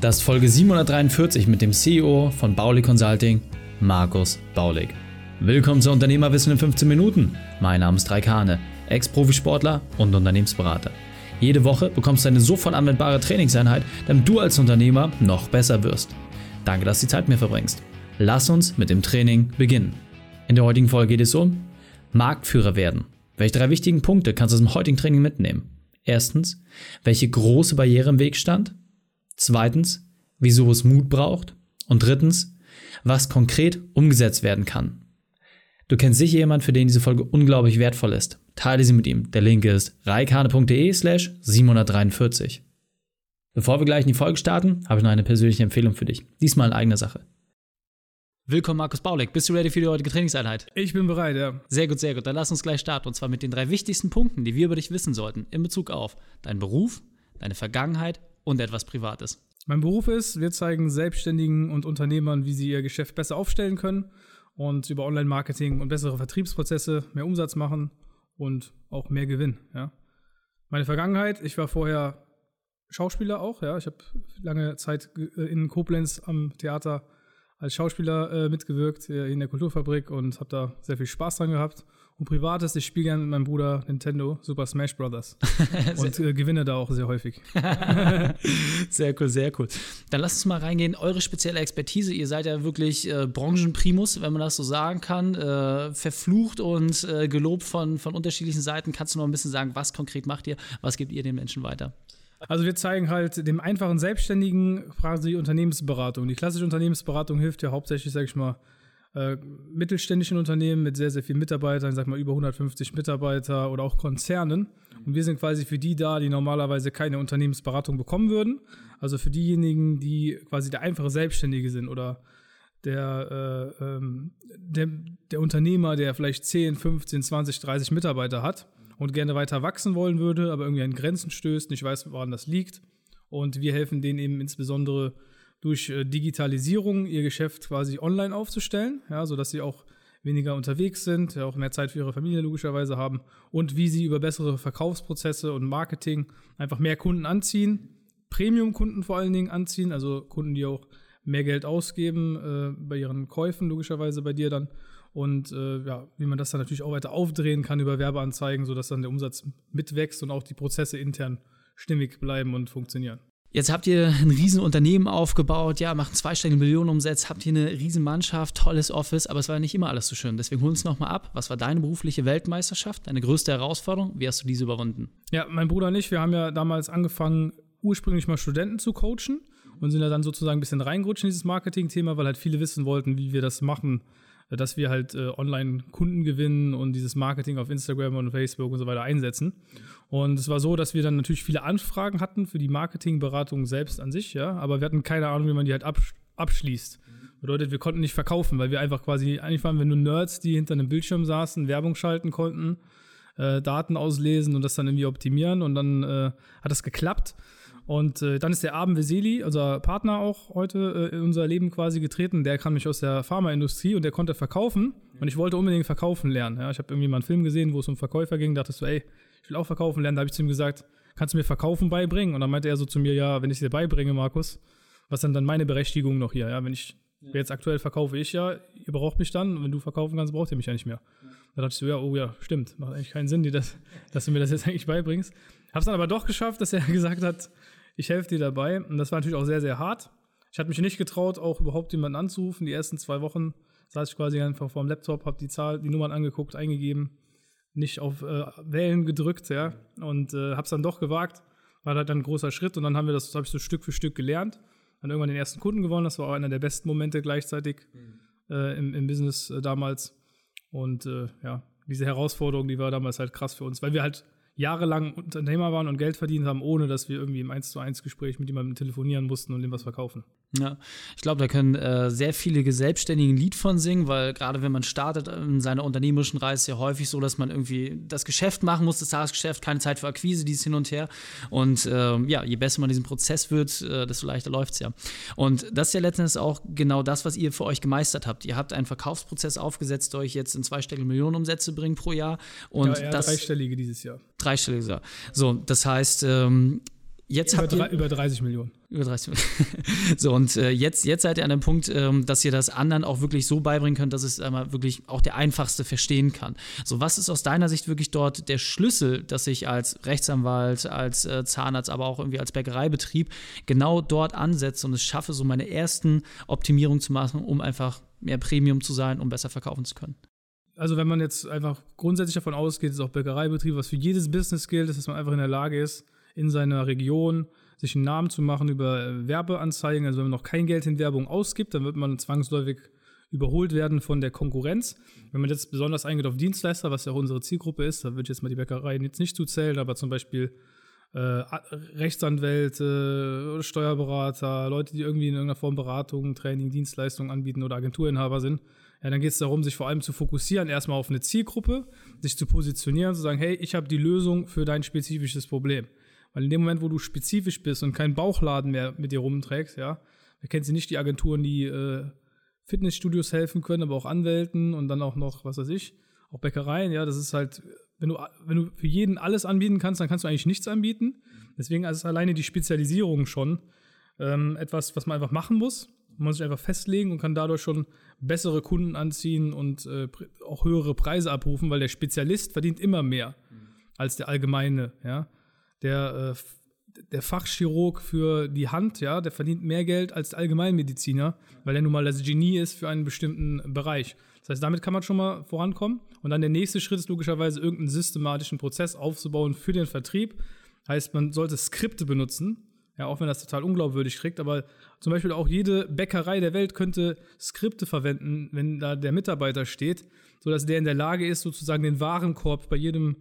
Das ist Folge 743 mit dem CEO von Baulig Consulting, Markus Baulig. Willkommen zu Unternehmerwissen in 15 Minuten. Mein Name ist Raikane, Ex-Profisportler und Unternehmensberater. Jede Woche bekommst du eine sofort anwendbare Trainingseinheit, damit du als Unternehmer noch besser wirst. Danke, dass du die Zeit mir verbringst. Lass uns mit dem Training beginnen. In der heutigen Folge geht es um Marktführer werden. Welche drei wichtigen Punkte kannst du aus dem heutigen Training mitnehmen? Erstens, welche große Barriere im Weg stand? Zweitens, wieso es Mut braucht. Und drittens, was konkret umgesetzt werden kann. Du kennst sicher jemanden, für den diese Folge unglaublich wertvoll ist. Teile sie mit ihm. Der Link ist reikane.de slash 743. Bevor wir gleich in die Folge starten, habe ich noch eine persönliche Empfehlung für dich. Diesmal in eigener Sache. Willkommen, Markus Bauleck. Bist du ready für die heutige Trainingseinheit? Ich bin bereit, ja. Sehr gut, sehr gut. Dann lass uns gleich starten. Und zwar mit den drei wichtigsten Punkten, die wir über dich wissen sollten in Bezug auf deinen Beruf, deine Vergangenheit und etwas Privates. Mein Beruf ist, wir zeigen Selbstständigen und Unternehmern, wie sie ihr Geschäft besser aufstellen können und über Online-Marketing und bessere Vertriebsprozesse mehr Umsatz machen und auch mehr Gewinn. Ja. Meine Vergangenheit, ich war vorher Schauspieler auch, ja. Ich habe lange Zeit in Koblenz am Theater als Schauspieler äh, mitgewirkt äh, in der Kulturfabrik und habe da sehr viel Spaß dran gehabt. Und privates, ich spiele gerne mit meinem Bruder Nintendo Super Smash Brothers und äh, gewinne da auch sehr häufig. sehr cool, sehr cool. Dann lasst uns mal reingehen. Eure spezielle Expertise. Ihr seid ja wirklich äh, Branchenprimus, wenn man das so sagen kann. Äh, verflucht und äh, gelobt von, von unterschiedlichen Seiten. Kannst du noch ein bisschen sagen, was konkret macht ihr? Was gebt ihr den Menschen weiter? Also wir zeigen halt dem einfachen Selbstständigen quasi Unternehmensberatung. Die klassische Unternehmensberatung hilft ja hauptsächlich, sag ich mal, äh, mittelständischen Unternehmen mit sehr, sehr vielen Mitarbeitern, sag mal über 150 Mitarbeiter oder auch Konzernen. Und wir sind quasi für die da, die normalerweise keine Unternehmensberatung bekommen würden. Also für diejenigen, die quasi der einfache Selbstständige sind oder der, äh, ähm, der, der Unternehmer, der vielleicht 10, 15, 20, 30 Mitarbeiter hat und gerne weiter wachsen wollen würde, aber irgendwie an Grenzen stößt, nicht weiß, woran das liegt. Und wir helfen denen eben insbesondere durch äh, Digitalisierung ihr Geschäft quasi online aufzustellen, ja, sodass sie auch weniger unterwegs sind, auch mehr Zeit für ihre Familie logischerweise haben und wie sie über bessere Verkaufsprozesse und Marketing einfach mehr Kunden anziehen, Premium-Kunden vor allen Dingen anziehen, also Kunden, die auch mehr Geld ausgeben äh, bei ihren Käufen logischerweise bei dir dann und äh, ja, wie man das dann natürlich auch weiter aufdrehen kann über Werbeanzeigen, sodass dann der Umsatz mitwächst und auch die Prozesse intern stimmig bleiben und funktionieren. Jetzt habt ihr ein riesen Unternehmen aufgebaut, ja, macht einen zweistelligen Millionenumsatz, habt hier eine riesen Mannschaft, tolles Office, aber es war ja nicht immer alles so schön. Deswegen hol uns nochmal ab. Was war deine berufliche Weltmeisterschaft, deine größte Herausforderung? Wie hast du diese überwunden? Ja, mein Bruder und ich, wir haben ja damals angefangen, ursprünglich mal Studenten zu coachen und sind da dann sozusagen ein bisschen reingerutscht in dieses Marketing-Thema, weil halt viele wissen wollten, wie wir das machen, dass wir halt äh, online Kunden gewinnen und dieses Marketing auf Instagram und Facebook und so weiter einsetzen. Und es war so, dass wir dann natürlich viele Anfragen hatten für die Marketingberatung selbst an sich, ja, aber wir hatten keine Ahnung, wie man die halt absch abschließt. Bedeutet, wir konnten nicht verkaufen, weil wir einfach quasi, eigentlich waren wir nur Nerds, die hinter einem Bildschirm saßen, Werbung schalten konnten, äh, Daten auslesen und das dann irgendwie optimieren und dann äh, hat das geklappt. Und äh, dann ist der Abend Veseli, unser Partner auch heute äh, in unser Leben quasi getreten. Der kam mich aus der Pharmaindustrie und der konnte verkaufen. Und ich wollte unbedingt verkaufen lernen. Ja, ich habe irgendwie mal einen Film gesehen, wo es um Verkäufer ging. Da dachte so, ey, ich will auch verkaufen lernen. Da habe ich zu ihm gesagt, kannst du mir Verkaufen beibringen? Und dann meinte er so zu mir, ja, wenn ich dir beibringe, Markus, was dann dann meine Berechtigung noch hier? Ja, wenn ich jetzt aktuell verkaufe ich ja, ihr braucht mich dann. Und wenn du verkaufen kannst, braucht ihr mich ja nicht mehr. Da dachte ich so, ja, oh ja, stimmt. Macht eigentlich keinen Sinn, das, dass du mir das jetzt eigentlich beibringst. Hab's dann aber doch geschafft, dass er gesagt hat, ich helfe dir dabei. Und das war natürlich auch sehr, sehr hart. Ich hatte mich nicht getraut, auch überhaupt jemanden anzurufen. Die ersten zwei Wochen saß ich quasi einfach vor dem Laptop, habe die Zahl, die Nummern angeguckt, eingegeben, nicht auf äh, Wählen gedrückt, ja, und äh, habe es dann doch gewagt. War halt dann ein großer Schritt und dann haben wir das, habe ich so Stück für Stück gelernt. Dann irgendwann den ersten Kunden gewonnen. Das war auch einer der besten Momente gleichzeitig mhm. äh, im, im, Business äh, damals. Und äh, ja, diese Herausforderung, die war damals halt krass für uns, weil wir halt jahrelang Unternehmer waren und Geld verdient haben, ohne dass wir irgendwie im 1 zu 1 Gespräch mit jemandem telefonieren mussten und dem was verkaufen. Ja, ich glaube, da können äh, sehr viele Selbstständige ein Lied von singen, weil gerade wenn man startet in seiner unternehmerischen Reise, ist ja häufig so, dass man irgendwie das Geschäft machen muss, das Tagesgeschäft, keine Zeit für Akquise, dieses hin und her. Und äh, ja, je besser man diesen Prozess wird, äh, desto leichter läuft es ja. Und das ist ja letztendlich auch genau das, was ihr für euch gemeistert habt. Ihr habt einen Verkaufsprozess aufgesetzt, der euch jetzt in zweistellige Millionenumsätze bringt pro Jahr. Und ja, das, dreistellige dieses Jahr. Dreistellige, so. Das heißt, ähm, Jetzt über, habt ihr, über 30 Millionen. Über 30 Millionen. so, und äh, jetzt, jetzt seid ihr an dem Punkt, ähm, dass ihr das anderen auch wirklich so beibringen könnt, dass es einmal wirklich auch der Einfachste verstehen kann. So, was ist aus deiner Sicht wirklich dort der Schlüssel, dass ich als Rechtsanwalt, als äh, Zahnarzt, aber auch irgendwie als Bäckereibetrieb genau dort ansetze und es schaffe, so meine ersten Optimierungen zu machen, um einfach mehr Premium zu sein, um besser verkaufen zu können? Also wenn man jetzt einfach grundsätzlich davon ausgeht, dass auch Bäckereibetrieb, was für jedes Business gilt, ist, dass man einfach in der Lage ist, in seiner Region sich einen Namen zu machen über äh, Werbeanzeigen. Also wenn man noch kein Geld in Werbung ausgibt, dann wird man zwangsläufig überholt werden von der Konkurrenz. Wenn man jetzt besonders eingeht auf Dienstleister, was ja auch unsere Zielgruppe ist, da würde ich jetzt mal die Bäckereien jetzt nicht zuzählen, aber zum Beispiel äh, Rechtsanwälte, Steuerberater, Leute, die irgendwie in irgendeiner Form Beratung, Training, Dienstleistungen anbieten oder Agenturinhaber sind, ja, dann geht es darum, sich vor allem zu fokussieren, erstmal auf eine Zielgruppe, sich zu positionieren, zu sagen, hey, ich habe die Lösung für dein spezifisches Problem. Weil in dem Moment, wo du spezifisch bist und keinen Bauchladen mehr mit dir rumträgst, ja, da kennst du nicht die Agenturen, die äh, Fitnessstudios helfen können, aber auch Anwälten und dann auch noch, was weiß ich, auch Bäckereien, ja, das ist halt, wenn du, wenn du für jeden alles anbieten kannst, dann kannst du eigentlich nichts anbieten. Deswegen ist alleine die Spezialisierung schon ähm, etwas, was man einfach machen muss. Man muss sich einfach festlegen und kann dadurch schon bessere Kunden anziehen und äh, auch höhere Preise abrufen, weil der Spezialist verdient immer mehr als der Allgemeine, ja der, äh, der Fachchirurg für die Hand, ja, der verdient mehr Geld als der Allgemeinmediziner, weil er nun mal das Genie ist für einen bestimmten Bereich. Das heißt, damit kann man schon mal vorankommen. Und dann der nächste Schritt ist logischerweise, irgendeinen systematischen Prozess aufzubauen für den Vertrieb. Heißt, man sollte Skripte benutzen, ja, auch wenn das total unglaubwürdig kriegt, aber zum Beispiel auch jede Bäckerei der Welt könnte Skripte verwenden, wenn da der Mitarbeiter steht, sodass der in der Lage ist, sozusagen den Warenkorb bei jedem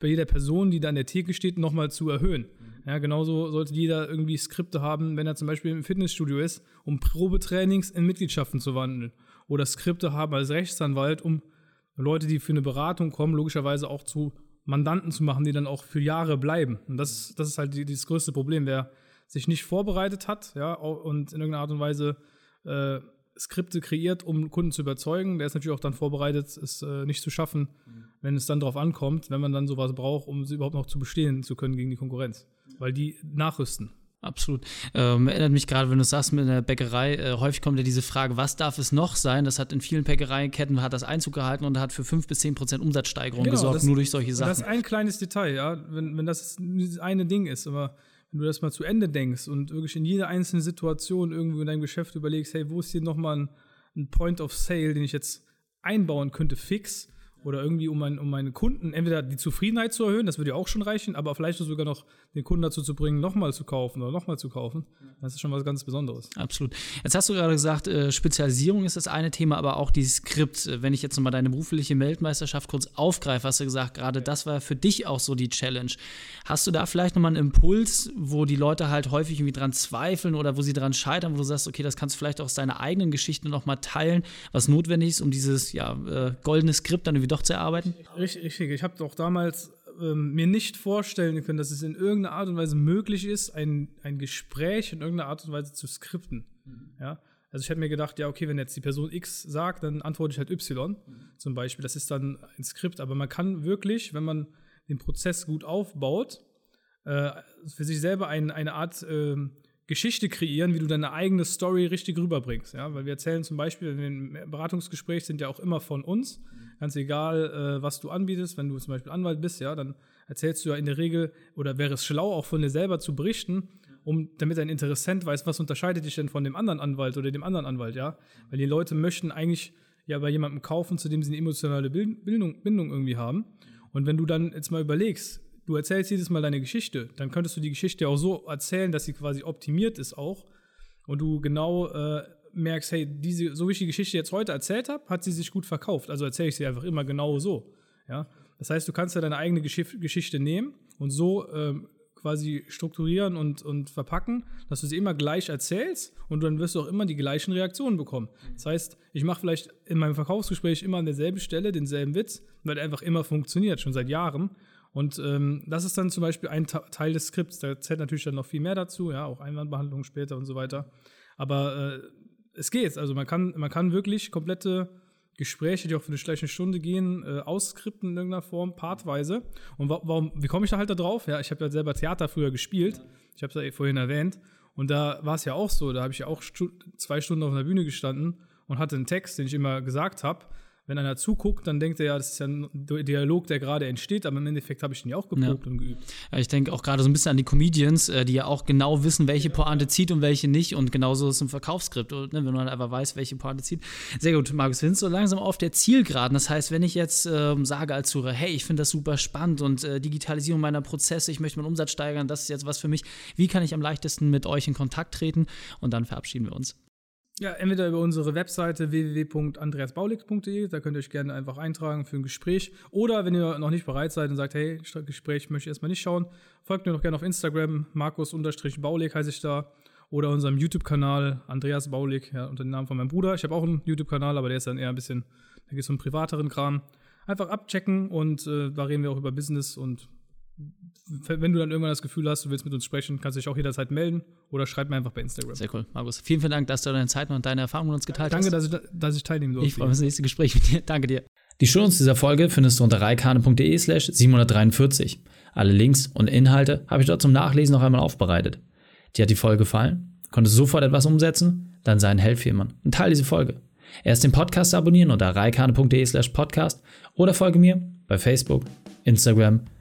bei jeder Person, die da an der Theke steht, nochmal zu erhöhen. Ja, genauso sollte jeder irgendwie Skripte haben, wenn er zum Beispiel im Fitnessstudio ist, um Probetrainings in Mitgliedschaften zu wandeln. Oder Skripte haben als Rechtsanwalt, um Leute, die für eine Beratung kommen, logischerweise auch zu Mandanten zu machen, die dann auch für Jahre bleiben. Und das, das ist halt die, das größte Problem. Wer sich nicht vorbereitet hat, ja, und in irgendeiner Art und Weise äh, Skripte kreiert, um Kunden zu überzeugen. Der ist natürlich auch dann vorbereitet, es äh, nicht zu schaffen, mhm. Wenn es dann darauf ankommt, wenn man dann sowas braucht, um sie überhaupt noch zu bestehen zu können gegen die Konkurrenz. Weil die nachrüsten. Absolut. Ähm, erinnert mich gerade, wenn du sagst, mit der Bäckerei, äh, häufig kommt ja diese Frage, was darf es noch sein? Das hat in vielen Bäckereiketten hat das Einzug gehalten und hat für 5 bis 10 Prozent Umsatzsteigerung genau, gesorgt, das, nur durch solche Sachen. Das ist ein kleines Detail, ja, wenn, wenn das das eine Ding ist, aber wenn du das mal zu Ende denkst und wirklich in jeder einzelnen Situation irgendwo in deinem Geschäft überlegst, hey, wo ist hier nochmal ein, ein Point of Sale, den ich jetzt einbauen könnte, fix, oder irgendwie um, mein, um meine Kunden entweder die Zufriedenheit zu erhöhen, das würde ja auch schon reichen, aber vielleicht sogar noch den Kunden dazu zu bringen, nochmal zu kaufen oder nochmal zu kaufen. Das ist schon was ganz Besonderes. Absolut. Jetzt hast du gerade gesagt, äh, Spezialisierung ist das eine Thema, aber auch die Skript. Äh, wenn ich jetzt nochmal deine berufliche Weltmeisterschaft kurz aufgreife, hast du gesagt, gerade das war für dich auch so die Challenge. Hast du da vielleicht nochmal einen Impuls, wo die Leute halt häufig irgendwie dran zweifeln oder wo sie dran scheitern, wo du sagst, okay, das kannst du vielleicht auch aus deiner eigenen Geschichte nochmal teilen, was notwendig ist, um dieses ja, äh, goldene Skript dann irgendwie doch zu erarbeiten? Richtig, richtig. Ich habe doch damals ähm, mir nicht vorstellen können, dass es in irgendeiner Art und Weise möglich ist, ein, ein Gespräch in irgendeiner Art und Weise zu skripten. Mhm. Ja? Also ich hätte mir gedacht, ja, okay, wenn jetzt die Person X sagt, dann antworte ich halt Y mhm. zum Beispiel. Das ist dann ein Skript. Aber man kann wirklich, wenn man den Prozess gut aufbaut, äh, für sich selber ein, eine Art äh, Geschichte kreieren, wie du deine eigene Story richtig rüberbringst. Ja? Weil wir erzählen zum Beispiel, in den Beratungsgesprächen sind ja auch immer von uns. Ganz egal, äh, was du anbietest, wenn du zum Beispiel Anwalt bist, ja, dann erzählst du ja in der Regel, oder wäre es schlau, auch von dir selber zu berichten, um, damit ein Interessent weiß, was unterscheidet dich denn von dem anderen Anwalt oder dem anderen Anwalt, ja. Weil die Leute möchten eigentlich ja bei jemandem kaufen, zu dem sie eine emotionale Bindung, Bindung irgendwie haben. Und wenn du dann jetzt mal überlegst, du erzählst jedes Mal deine Geschichte, dann könntest du die Geschichte auch so erzählen, dass sie quasi optimiert ist auch und du genau äh, merkst, hey, diese, so wie ich die Geschichte jetzt heute erzählt habe, hat sie sich gut verkauft. Also erzähle ich sie einfach immer genau so. Ja? Das heißt, du kannst ja deine eigene Geschichte, Geschichte nehmen und so ähm, quasi strukturieren und, und verpacken, dass du sie immer gleich erzählst und dann wirst du auch immer die gleichen Reaktionen bekommen. Das heißt, ich mache vielleicht in meinem Verkaufsgespräch immer an derselben Stelle denselben Witz, weil der einfach immer funktioniert, schon seit Jahren. Und ähm, das ist dann zum Beispiel ein Teil des Skripts. Da zählt natürlich dann noch viel mehr dazu, ja, auch Einwandbehandlung später und so weiter. Aber äh, es geht. Also man kann, man kann wirklich komplette Gespräche, die auch für eine schlechte Stunde gehen, äh, ausskripten in irgendeiner Form, partweise. Und wa warum, wie komme ich da halt da drauf? Ja, ich habe ja selber Theater früher gespielt. Ich habe es ja vorhin erwähnt. Und da war es ja auch so, da habe ich ja auch stu zwei Stunden auf einer Bühne gestanden und hatte einen Text, den ich immer gesagt habe wenn einer zuguckt, dann denkt er ja, das ist ja ein Dialog, der gerade entsteht, aber im Endeffekt habe ich den ja auch geprobt ja. und geübt. Ja, ich denke auch gerade so ein bisschen an die Comedians, äh, die ja auch genau wissen, welche Pointe zieht und welche nicht und genauso ist es im Verkaufsskript, ne, wenn man einfach weiß, welche Pointe zieht. Sehr gut, Markus, wir sind so langsam auf der Zielgeraden. Das heißt, wenn ich jetzt ähm, sage als Zuhörer, hey, ich finde das super spannend und äh, Digitalisierung meiner Prozesse, ich möchte meinen Umsatz steigern, das ist jetzt was für mich. Wie kann ich am leichtesten mit euch in Kontakt treten? Und dann verabschieden wir uns. Ja, entweder über unsere Webseite www.andreasbaulig.de, da könnt ihr euch gerne einfach eintragen für ein Gespräch. Oder wenn ihr noch nicht bereit seid und sagt, hey, Gespräch möchte ich erstmal nicht schauen, folgt mir doch gerne auf Instagram, Markus-Baulig heiße ich da. Oder unserem YouTube-Kanal, Andreas Baulig, ja, unter dem Namen von meinem Bruder. Ich habe auch einen YouTube-Kanal, aber der ist dann eher ein bisschen, da geht es um privateren Kram. Einfach abchecken und äh, da reden wir auch über Business und wenn du dann irgendwann das Gefühl hast, du willst mit uns sprechen, kannst du dich auch jederzeit melden oder schreib mir einfach bei Instagram. Sehr cool, Markus. Vielen, vielen Dank, dass du deine Zeit und deine Erfahrungen mit uns geteilt Danke, hast. Danke, dass ich, dass ich teilnehmen durfte. Ich freue mich auf das nächste Gespräch mit dir. Danke dir. Die Shownotes dieser Folge findest du unter reikane.de slash 743. Alle Links und Inhalte habe ich dort zum Nachlesen noch einmal aufbereitet. Dir hat die Folge gefallen? Konntest du sofort etwas umsetzen? Dann sei ein Held für jemanden und teile diese Folge. Erst den Podcast abonnieren unter reikane.de slash podcast oder folge mir bei Facebook, Instagram,